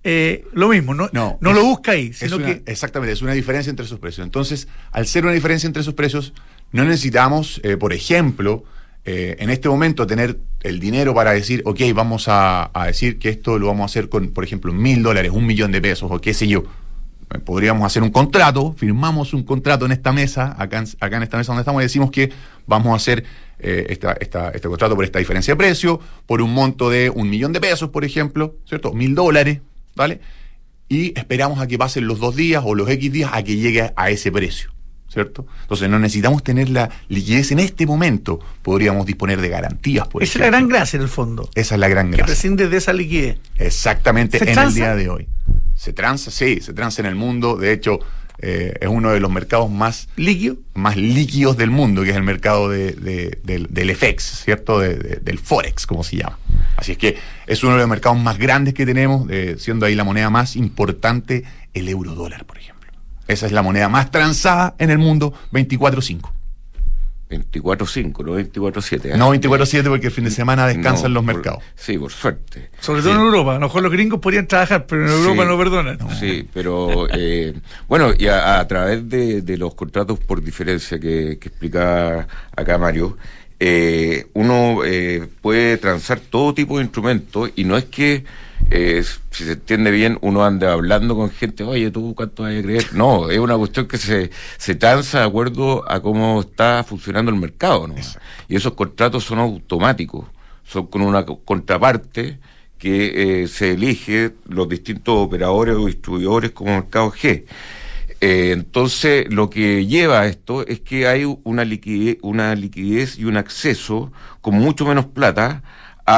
eh, lo mismo. No, No, no es- lo busca ahí, es sino una- que. Exactamente, es una diferencia entre sus precios. Entonces, al ser una diferencia entre sus precios, no necesitamos, eh, por ejemplo, eh, en este momento tener el dinero para decir, ok, vamos a, decir que esto lo vamos a hacer con, por ejemplo, mil dólares, un millón de pesos o qué sé yo. Eh, Podríamos hacer un contrato, firmamos un contrato en esta mesa, acá en, acá en esta mesa donde estamos, y decimos que vamos a hacer eh, este contrato por esta diferencia de precio, por un monto de un millón de pesos, por ejemplo, ¿cierto? Mil dólares, ¿vale? y esperamos a que pasen los dos días o los X días a que llegue a ese precio, ¿cierto? Entonces no necesitamos tener la liquidez en este momento, podríamos disponer de garantías, por Esa es la gran gracia en el fondo. Esa es la gran Que gracia. prescinde de esa liquidez. Exactamente ¿Se en el día de hoy. Se transa, sí, se transa en el mundo, de hecho eh, es uno de los mercados más Líquido. más líquidos del mundo, que es el mercado de- de- del, del FX, ¿cierto? De- de- del Forex, como se llama. Así es que es uno de los mercados más grandes que tenemos, eh, siendo ahí la moneda más importante el euro dólar, por ejemplo. Esa es la moneda más transada en el mundo, 24.5. 24-5, no 24-7. ¿eh? No 24.7 porque el fin de semana descansan No, los por- mercados. sí, por suerte. Sobre todo en Europa. A lo mejor los gringos podrían trabajar, pero en Europa Sí. no perdonan. Sí, pero eh, bueno, y a, a través de, de los contratos por diferencia que, que explica acá Mario, eh, uno eh, puede transar todo tipo de instrumentos y no es que, eh, si se entiende bien, uno ande hablando con gente, oye, ¿tú cuánto vas a creer? No, es una cuestión que se, se transa de acuerdo a cómo está funcionando el mercado, ¿no? Y esos contratos son automáticos, son con una co- contraparte que eh, se elige los distintos operadores o distribuidores como Mercado G. Eh, entonces, lo que lleva a esto es que hay una liquidez, una liquidez y un acceso con mucho menos plata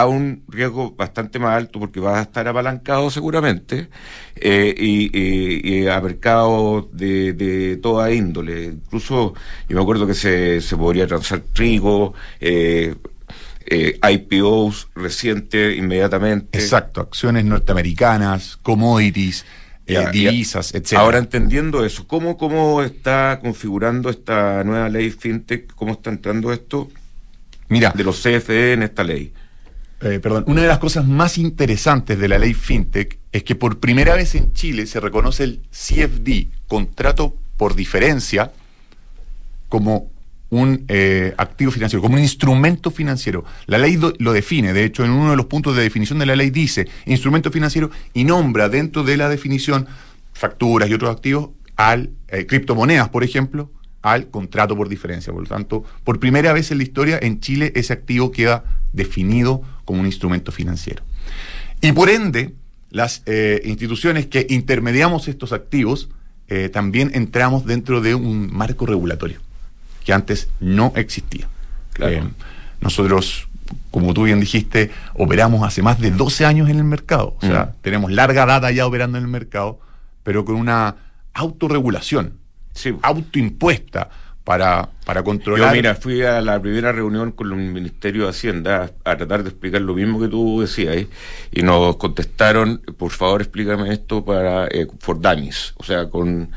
a un riesgo bastante más alto porque vas a estar apalancado seguramente eh, y, y- y a mercados de, de toda índole. Incluso, yo me acuerdo que se, se podría transar trigo, eh, eh, IPOs recientes inmediatamente. Exacto, acciones norteamericanas, commodities, eh, divisas, etc. Ahora entendiendo eso, ¿cómo, ¿cómo está configurando esta nueva ley FinTech? ¿Cómo está entrando esto? Mira, de los CFE en esta ley. Eh, perdón, una de las cosas más interesantes de la ley FinTech es que por primera vez en Chile se reconoce el CFD, contrato por diferencia, como un eh, activo financiero, como un instrumento financiero. La ley lo define, de hecho, en uno de los puntos de definición de la ley dice instrumento financiero y nombra dentro de la definición facturas y otros activos al eh, criptomonedas, por ejemplo, al contrato por diferencia. Por lo tanto, por primera vez en la historia en Chile ese activo queda definido como un instrumento financiero. Y por ende, las eh, instituciones que intermediamos estos activos también entramos dentro de un marco regulatorio que antes no existía. Eh, nosotros, como tú bien dijiste, operamos hace más de 12 años en el mercado. O sea, mm. tenemos larga data ya operando en el mercado, pero con una autorregulación, autoimpuesta para, para controlar. Yo, mira, fui a la primera reunión con el Ministerio de Hacienda a, tratar de explicar lo mismo que tú decías y nos contestaron, por favor, explícame esto para eh, for o sea, con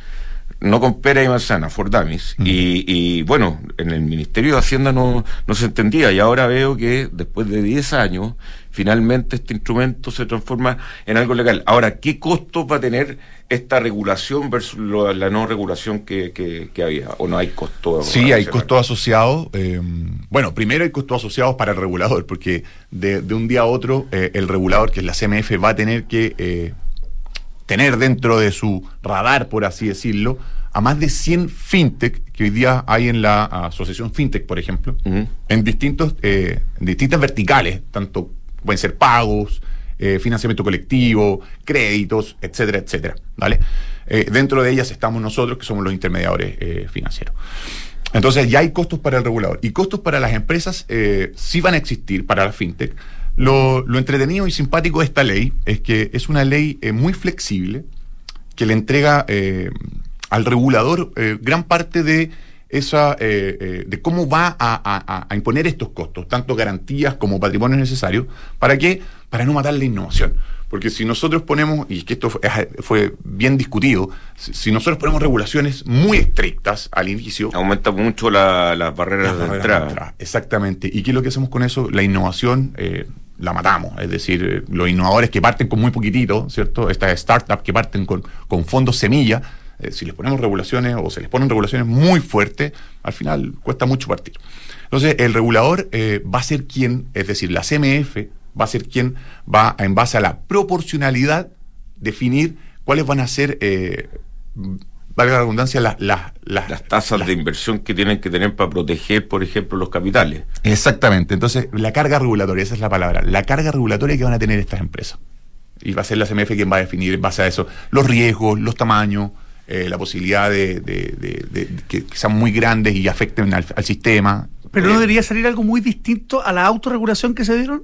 no con pera y manzana, Fordamis. y, y, bueno, en el Ministerio de Hacienda no, no se entendía y ahora veo que después de 10 años, finalmente este instrumento se transforma en algo legal. Ahora, ¿qué costo va a tener esta regulación versus la no regulación que, que, había? ¿O no hay costo? Sí, hay costos asociados. Eh, bueno, primero hay costos asociados para el regulador, porque de, de un día a otro eh, el regulador, que es la CMF, va a tener que... Eh, tener dentro de su radar, por así decirlo, a más de 100 fintech que hoy día hay en la asociación fintech, por ejemplo, en distintos eh, distintas verticales, tanto pueden ser pagos, eh, financiamiento colectivo, créditos, etcétera, etcétera, ¿vale? Eh, dentro de ellas estamos nosotros, que somos los intermediadores financieros. Entonces ya hay costos para el regulador y costos para las empresas sí van a existir para la fintech, lo, entretenido y simpático de esta ley es que es una ley eh, muy flexible que le entrega eh, al regulador eh, gran parte de esa de cómo va a, imponer estos costos, tanto garantías como patrimonio necesario, ¿para qué? Para no matar la innovación. Porque si nosotros ponemos, y que esto fue, bien discutido, si, nosotros ponemos regulaciones muy estrictas al inicio... Aumenta mucho las barreras de, entrada. Exactamente. ¿Y qué es lo que hacemos con eso? La innovación la matamos. Es decir, los innovadores que parten con muy poquitito, ¿cierto? Estas startups que parten con, con fondos semilla, eh, si les ponemos regulaciones o se les ponen regulaciones muy fuertes, al final cuesta mucho partir. Entonces, el regulador eh, va a ser quien, es decir, la CMF va a ser quien va, en base a la proporcionalidad, definir cuáles van a ser eh, valga la redundancia, las tasas de inversión que tienen que tener para proteger, por ejemplo, los capitales. Exactamente. Entonces, la carga regulatoria, esa es la palabra, la carga regulatoria que van a tener estas empresas. Y va a ser la CMF quien va a definir en base a eso los riesgos, los tamaños, eh, la posibilidad de, que, sean muy grandes y afecten al, sistema. ¿Pero no eh, debería salir algo muy distinto a la autorregulación que se dieron?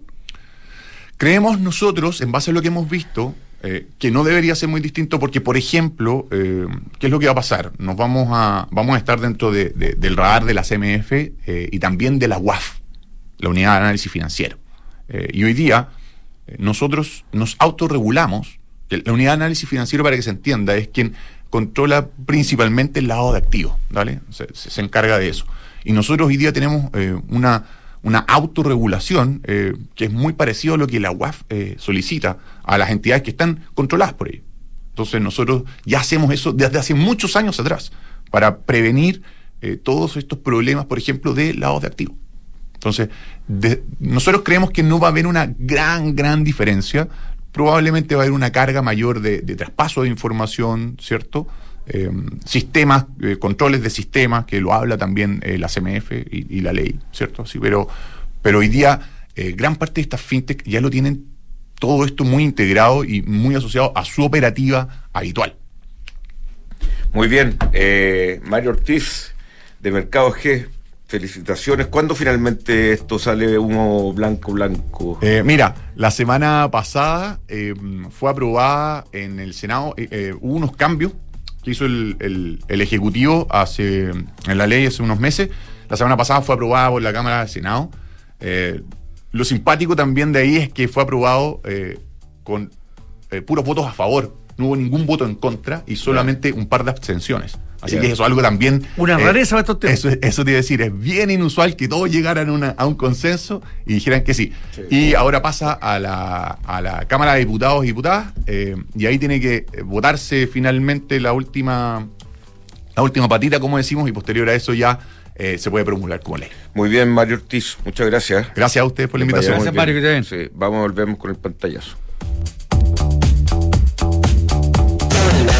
Creemos nosotros, en base a lo que hemos visto, eh, que no debería ser muy distinto porque, por ejemplo, eh, ¿qué es lo que va a pasar? Nos vamos a, vamos a estar dentro del radar de la CMF eh, y también de la UAF, la Unidad de Análisis Financiero. y hoy día nosotros nos autorregulamos. La Unidad de Análisis Financiero, para que se entienda, es quien controla principalmente el lado de activos, ¿vale? se encarga de eso. Y nosotros hoy día tenemos una una autorregulación eh, que es muy parecido a lo que la UAF eh, solicita a las entidades que están controladas por ellos. Entonces nosotros ya hacemos eso desde hace muchos años atrás para prevenir eh, todos estos problemas, por ejemplo, de lados de activos. Entonces, nosotros creemos que no va a haber una gran, gran diferencia. Probablemente va a haber una carga mayor de traspaso de información, ¿cierto? Em, sistemas, eh, controles de sistemas, que lo habla también eh, la CMF y, la ley, ¿cierto? Sí, pero, pero hoy día eh, gran parte de estas fintech ya lo tienen todo esto muy integrado y muy asociado a su operativa habitual. Muy bien, Mario Ortiz de Mercado G, felicitaciones. ¿Cuándo finalmente esto sale humo blanco, blanco? mira, la semana pasada fue aprobada en el Senado, hubo unos cambios que hizo el, Ejecutivo hace, en la ley hace unos meses. La semana pasada fue aprobada por la Cámara del Senado. Eh, lo simpático también de ahí es que fue aprobado con puros votos a favor. No hubo ningún voto en contra y solamente un par de abstenciones. Así que eso es algo también. Una eh, rareza para estos temas. Eso, eso te iba a decir, es bien inusual que todos llegaran a un consenso y dijeran que sí. Y ahora pasa a la, a la Cámara de Diputados y Diputadas eh, y ahí tiene que votarse finalmente la última, la última patita, como decimos, y posterior a eso ya. Eh, se puede promulgar como ley. Muy bien, Mario Ortiz, muchas gracias. Gracias a ustedes por la invitación. Gracias, Mario, que te ven. Sí, vamos, volvemos con el pantallazo.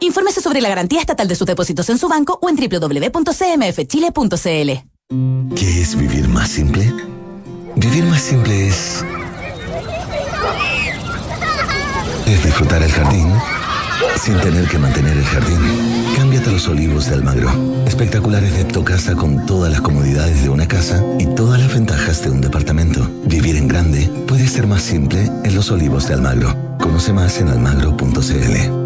Infórmese sobre la garantía estatal de sus depósitos en su banco o en www.cmfchile.cl. ¿Qué es vivir más simple? Vivir más simple es... Es disfrutar el jardín sin tener que mantener el jardín. Cámbiate a los olivos de Almagro. Espectaculares de casa con todas las comodidades de una casa y todas las ventajas de un departamento. Vivir en grande puede ser más simple en los olivos de Almagro. Conoce más en almagro.cl.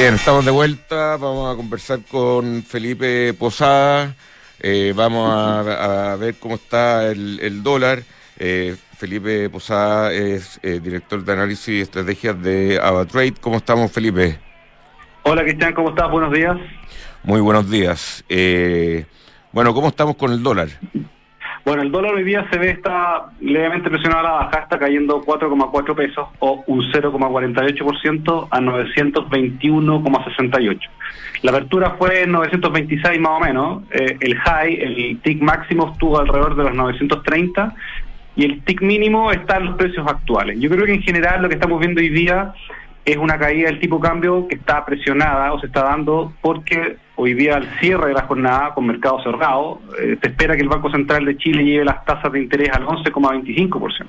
Bien, estamos de vuelta. Vamos a conversar con Felipe Posada. Eh, vamos a, ver cómo está el, dólar. Eh, Felipe Posada es eh, director de análisis y estrategias de AvaTrade. ¿Cómo estamos, Felipe? Hola, Cristian, ¿cómo estás? Buenos días. Muy buenos días. bueno, ¿cómo estamos con el dólar? Bueno, el dólar hoy día se ve está levemente presionado a la baja, está cayendo 4,4 pesos o un 0,48% a 921,68. La apertura fue en 926 más o menos, eh, el high, el tick máximo estuvo alrededor de los 930 y el tick mínimo está en los precios actuales. Yo creo que en general lo que estamos viendo hoy día es una caída del tipo de cambio que está presionada o se está dando porque hoy día al cierre de la jornada con mercado cerrado eh, se espera que el Banco Central de Chile lleve las tasas de interés al 11,25%.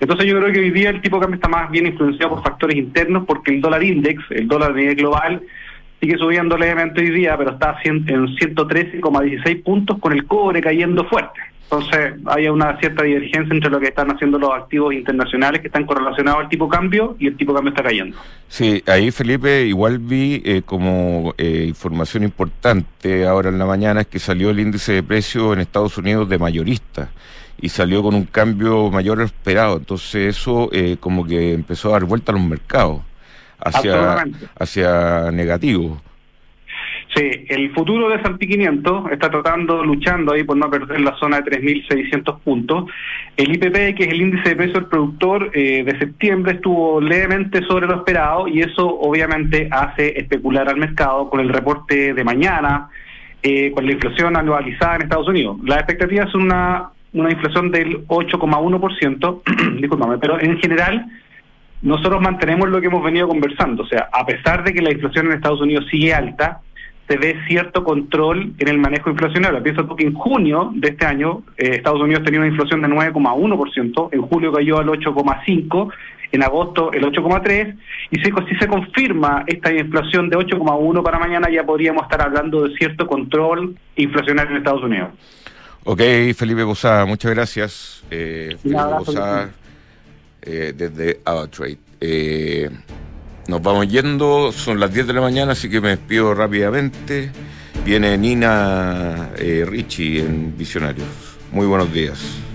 Entonces yo creo que hoy día el tipo de cambio está más bien influenciado por factores internos porque el dólar index, el dólar nivel global, sigue subiendo levemente hoy día, pero está en 113,16 puntos con el cobre cayendo fuerte. Entonces, hay una cierta divergencia entre lo que están haciendo los activos internacionales que están correlacionados al tipo cambio y el tipo cambio está cayendo. Sí, ahí Felipe, igual vi eh, como eh, información importante ahora en la mañana es que salió el índice de precios en Estados Unidos de mayorista y salió con un cambio mayor esperado. Entonces, eso eh, como que empezó a dar vuelta a los mercados hacia, hacia negativo. Sí, el futuro de Santi 500 está tratando, luchando ahí por no perder la zona de 3.600 puntos. El IPP, que es el índice de precio del productor, eh, de septiembre estuvo levemente sobre lo esperado y eso obviamente hace especular al mercado con el reporte de mañana, eh, con la inflación anualizada en Estados Unidos. Las expectativas son una, una inflación del 8,1%, [CLEARS THROAT] discúlpame, pero en general nosotros mantenemos lo que hemos venido conversando. O sea, a pesar de que la inflación en Estados Unidos sigue alta, se ve cierto control en el manejo inflacionario. Pienso que en junio de este año eh, Estados Unidos tenía una inflación de 9,1%, en julio cayó al 8,5%, en agosto el 8,3%, y si, si se confirma esta inflación de 8,1% para mañana ya podríamos estar hablando de cierto control inflacionario en Estados Unidos. Ok, Felipe Bosada, muchas gracias. Eh, Felipe Bosada, eh, desde AvaTrade. Nos vamos yendo, son las 10 de la mañana, así que me despido rápidamente. Viene Nina eh, Richie en Visionarios. Muy buenos días.